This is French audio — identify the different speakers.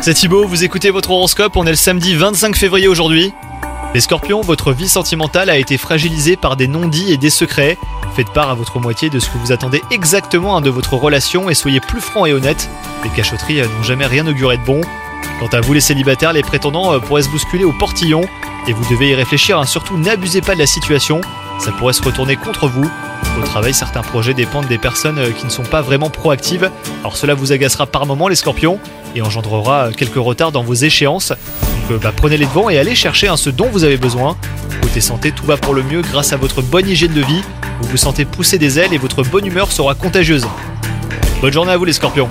Speaker 1: C'est Thibaut, vous écoutez votre horoscope, on est le samedi 25 février aujourd'hui. Les scorpions, votre vie sentimentale a été fragilisée par des non-dits et des secrets. Faites part à votre moitié de ce que vous attendez exactement de votre relation et soyez plus franc et honnête. Les cachotteries n'ont jamais rien auguré de bon. Quant à vous les célibataires, les prétendants euh, pourraient se bousculer au portillon et vous devez y réfléchir, hein. surtout n'abusez pas de la situation, ça pourrait se retourner contre vous. Au travail, certains projets dépendent des personnes euh, qui ne sont pas vraiment proactives, alors cela vous agacera par moments les scorpions et engendrera quelques retards dans vos échéances. Donc euh, bah, prenez les devants et allez chercher hein, ce dont vous avez besoin. Côté santé, tout va pour le mieux grâce à votre bonne hygiène de vie. Vous vous sentez pousser des ailes et votre bonne humeur sera contagieuse. Bonne journée à vous les scorpions